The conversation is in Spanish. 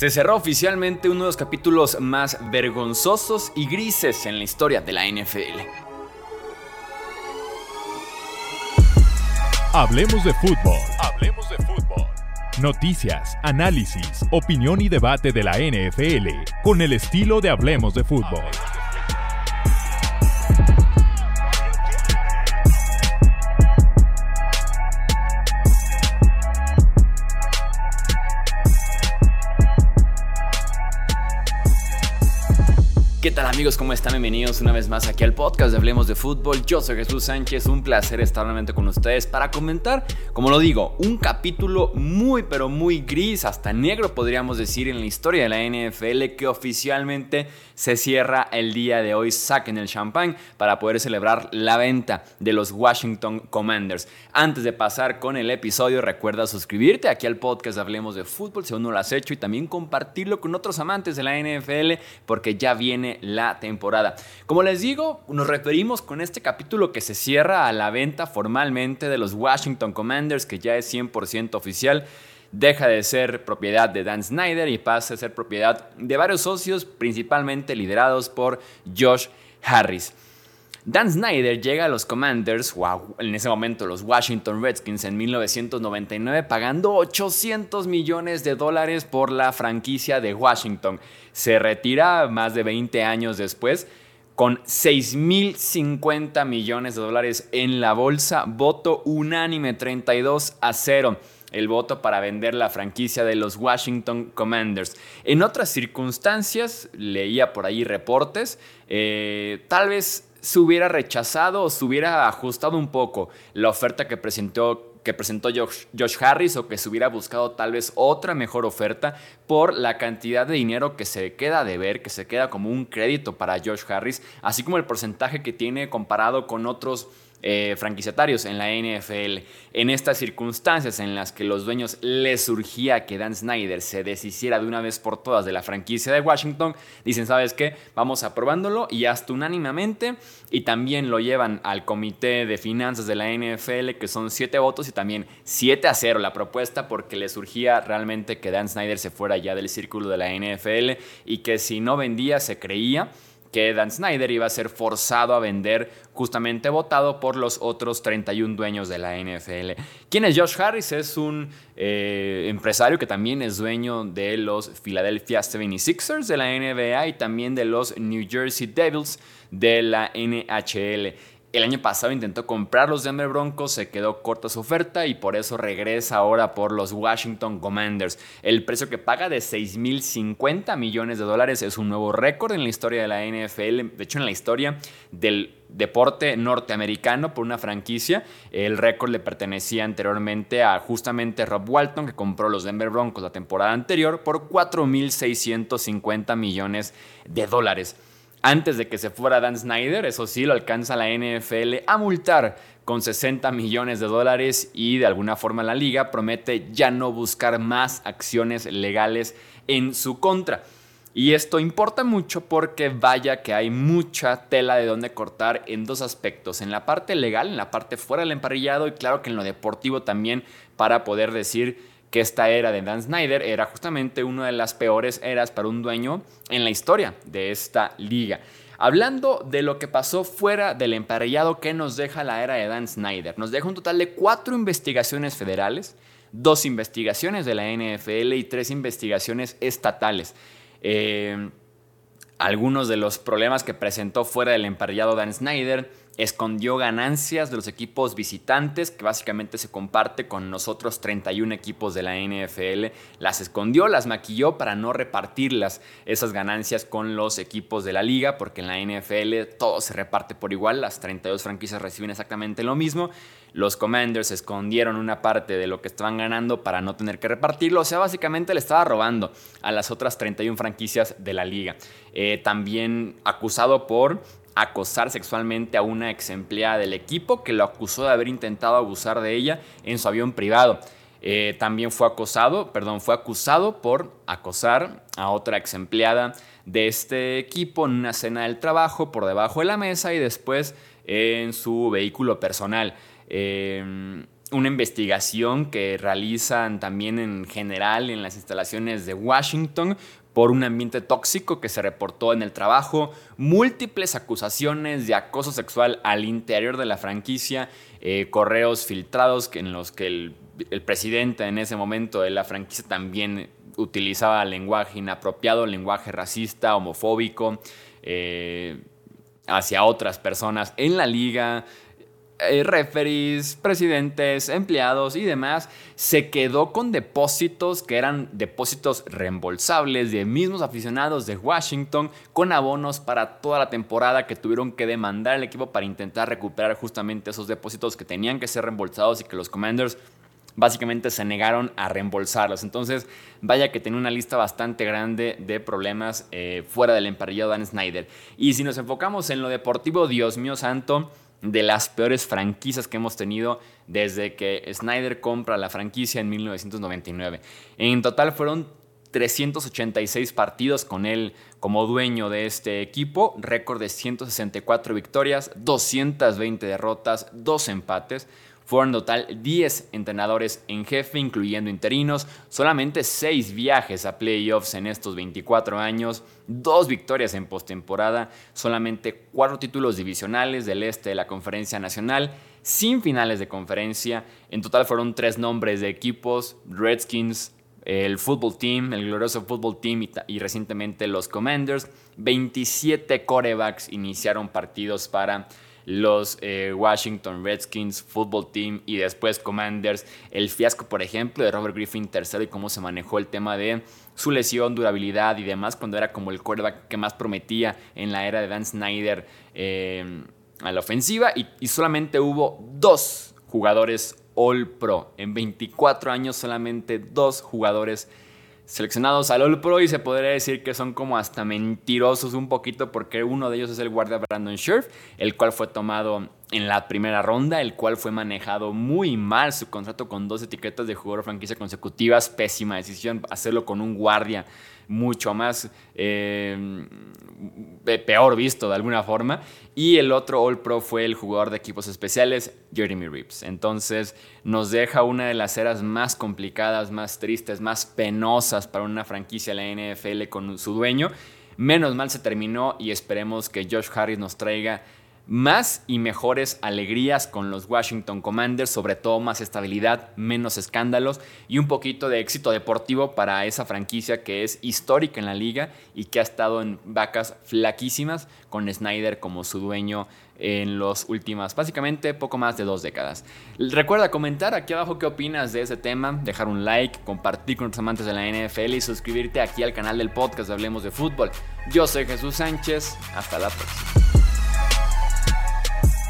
Se cerró oficialmente uno de los capítulos más vergonzosos y grises en la historia de la NFL. Hablemos de fútbol. Hablemos de fútbol. Noticias, análisis, opinión y debate de la NFL con el estilo de Hablemos de fútbol. ¿Qué tal amigos? ¿Cómo están? Bienvenidos una vez más aquí al podcast de Hablemos de Fútbol. Yo soy Jesús Sánchez, un placer estar nuevamente con ustedes para comentar, como lo digo, un capítulo muy pero muy gris, hasta negro podríamos decir en la historia de la NFL que oficialmente se cierra el día de hoy. Saquen el champán para poder celebrar la venta de los Washington Commanders. Antes de pasar con el episodio, recuerda suscribirte aquí al podcast de Hablemos de Fútbol si aún no lo has hecho y también compartirlo con otros amantes de la NFL porque ya viene la temporada. Como les digo, nos referimos con este capítulo que se cierra a la venta formalmente de los Washington Commanders, que ya es 100% oficial deja de ser propiedad de Dan Snyder y pasa a ser propiedad de varios socios, principalmente liderados por Josh Harris. Dan Snyder llega a los Commanders, en ese momento los Washington Redskins en 1999, pagando 800 millones de dólares por la franquicia de Washington. Se retira más de 20 años después con 6.050 millones de dólares en la bolsa, voto unánime 32 a 0 el voto para vender la franquicia de los Washington Commanders. En otras circunstancias, leía por ahí reportes, eh, tal vez se hubiera rechazado o se hubiera ajustado un poco la oferta que presentó que presentó Josh, Harris o que se hubiera buscado tal vez otra mejor oferta por la cantidad de dinero que se queda de ver, que se queda como un crédito para Josh Harris, así como el porcentaje que tiene comparado con otros eh, franquiciatarios en la NFL. En estas circunstancias en las que los dueños les surgía que Dan Snyder se deshiciera de una vez por todas de la franquicia de Washington, dicen, ¿sabes qué? Vamos aprobándolo y hasta unánimemente y también lo llevan al comité de finanzas de la NFL que son siete votos y también 7 a 0 la propuesta porque le surgía realmente que Dan Snyder se fuera ya del círculo de la NFL y que si no vendía se creía que Dan Snyder iba a ser forzado a vender justamente votado por los otros 31 dueños de la NFL. ¿Quién es Josh Harris? Es un eh, empresario que también es dueño de los Philadelphia 76ers de la NBA y también de los New Jersey Devils de la NHL. El año pasado intentó comprar los Denver Broncos, se quedó corta su oferta y por eso regresa ahora por los Washington Commanders. El precio que paga de 6.050 millones de dólares es un nuevo récord en la historia de la NFL, de hecho en la historia del deporte norteamericano por una franquicia. El récord le pertenecía anteriormente a justamente Rob Walton, que compró los Denver Broncos la temporada anterior por 4.650 millones de dólares. Antes de que se fuera Dan Snyder, eso sí, lo alcanza la NFL a multar con 60 millones de dólares y de alguna forma la liga promete ya no buscar más acciones legales en su contra. Y esto importa mucho porque vaya que hay mucha tela de donde cortar en dos aspectos, en la parte legal, en la parte fuera del emparrillado y claro que en lo deportivo también para poder decir que esta era de Dan Snyder era justamente una de las peores eras para un dueño en la historia de esta liga. Hablando de lo que pasó fuera del emparellado que nos deja la era de Dan Snyder, nos deja un total de cuatro investigaciones federales, dos investigaciones de la NFL y tres investigaciones estatales. Eh, algunos de los problemas que presentó fuera del emparellado Dan Snyder, escondió ganancias de los equipos visitantes, que básicamente se comparte con nosotros 31 equipos de la NFL. Las escondió, las maquilló para no repartirlas, esas ganancias con los equipos de la liga, porque en la NFL todo se reparte por igual, las 32 franquicias reciben exactamente lo mismo. Los Commanders escondieron una parte de lo que estaban ganando para no tener que repartirlo, o sea, básicamente le estaba robando a las otras 31 franquicias de la liga. Eh, también acusado por acosar sexualmente a una ex empleada del equipo que lo acusó de haber intentado abusar de ella en su avión privado. Eh, también fue acosado, perdón, fue acusado por acosar a otra ex empleada de este equipo en una cena del trabajo por debajo de la mesa y después en su vehículo personal. Eh, una investigación que realizan también en general en las instalaciones de Washington por un ambiente tóxico que se reportó en el trabajo, múltiples acusaciones de acoso sexual al interior de la franquicia, eh, correos filtrados en los que el, presidente en ese momento de la franquicia también utilizaba lenguaje inapropiado, lenguaje racista, homofóbico, eh, hacia otras personas en la liga, eh, referees, presidentes, empleados y demás, se quedó con depósitos que eran depósitos reembolsables de mismos aficionados de Washington con abonos para toda la temporada que tuvieron que demandar al equipo para intentar recuperar justamente esos depósitos que tenían que ser reembolsados y que los Commanders básicamente se negaron a reembolsarlos. Entonces, vaya que tenía una lista bastante grande de problemas eh, fuera del emparrillado Dan Snyder. Y si nos enfocamos en lo deportivo, Dios mío santo, de las peores franquicias que hemos tenido desde que Snyder compra la franquicia en 1999. En total fueron 386 partidos con él como dueño de este equipo, récord de 164 victorias, 220 derrotas, 2 empates. Fueron en total 10 entrenadores en jefe, incluyendo interinos, solamente 6 viajes a playoffs en estos 24 años, 2 victorias en postemporada, solamente 4 títulos divisionales del este de la Conferencia Nacional, sin finales de conferencia. En total fueron 3 nombres de equipos, Redskins, el Football Team, el glorioso Football Team y, y, recientemente los Commanders. 27 corebacks iniciaron partidos para los eh, Washington Redskins Football Team y después Commanders. El fiasco, por ejemplo, de Robert Griffin tercero y cómo se manejó el tema de su lesión, durabilidad y demás, cuando era como el quarterback que más prometía en la era de Dan Snyder eh, a la ofensiva. Y, y solamente hubo dos jugadores All Pro. En 24 años solamente dos jugadores seleccionados al All Pro y se podría decir que son como hasta mentirosos un poquito porque uno de ellos es el guardia Brandon Scherf, el cual fue tomado en la primera ronda, el cual fue manejado muy mal su contrato con dos etiquetas de jugador franquicia consecutivas, pésima decisión hacerlo con un guardia mucho más eh, peor visto de alguna forma. Y el otro All Pro fue el jugador de equipos especiales, Jeremy Reeves. Entonces nos deja una de las eras más complicadas, más tristes, más penosas para una franquicia de la NFL con su dueño. Menos mal se terminó y esperemos que Josh Harris nos traiga más y mejores alegrías con los Washington Commanders, sobre todo más estabilidad, menos escándalos y un poquito de éxito deportivo para esa franquicia que es histórica en la liga y que ha estado en vacas flaquísimas con Snyder como su dueño en las últimas, básicamente poco más de dos décadas. Recuerda comentar aquí abajo qué opinas de ese tema, dejar un like, compartir con tus amantes de la NFL y suscribirte aquí al canal del podcast de Hablemos de Fútbol. Yo soy Jesús Sánchez, hasta la próxima.